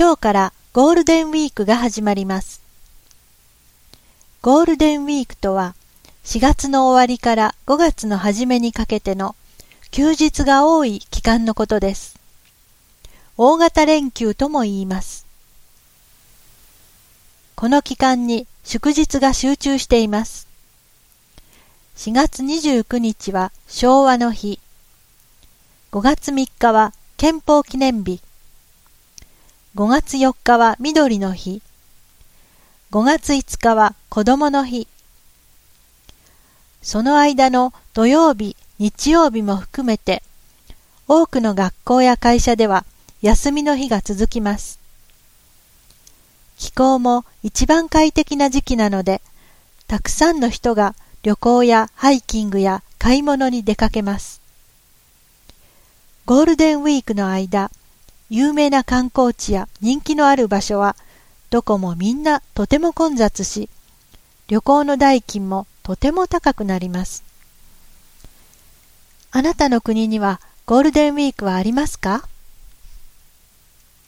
今日からゴールデンウィークが始まります。ゴールデンウィークとは4月の終わりから5月の初めにかけての休日が多い期間のことです。大型連休とも言います。この期間に祝日が集中しています。4月29日は昭和の日。5月3日は憲法記念日。5月4日は緑の日。5月5日は子供の日。その間の土曜日、日曜日も含めて、多くの学校や会社では休みの日が続きます。気候も一番快適な時期なので、たくさんの人が旅行やハイキングや買い物に出かけます。ゴールデンウィークの間、有名な観光地や人気のある場所は、どこもみんなとても混雑し、旅行の代金もとても高くなります。あなたの国にはゴールデンウィークはありますか？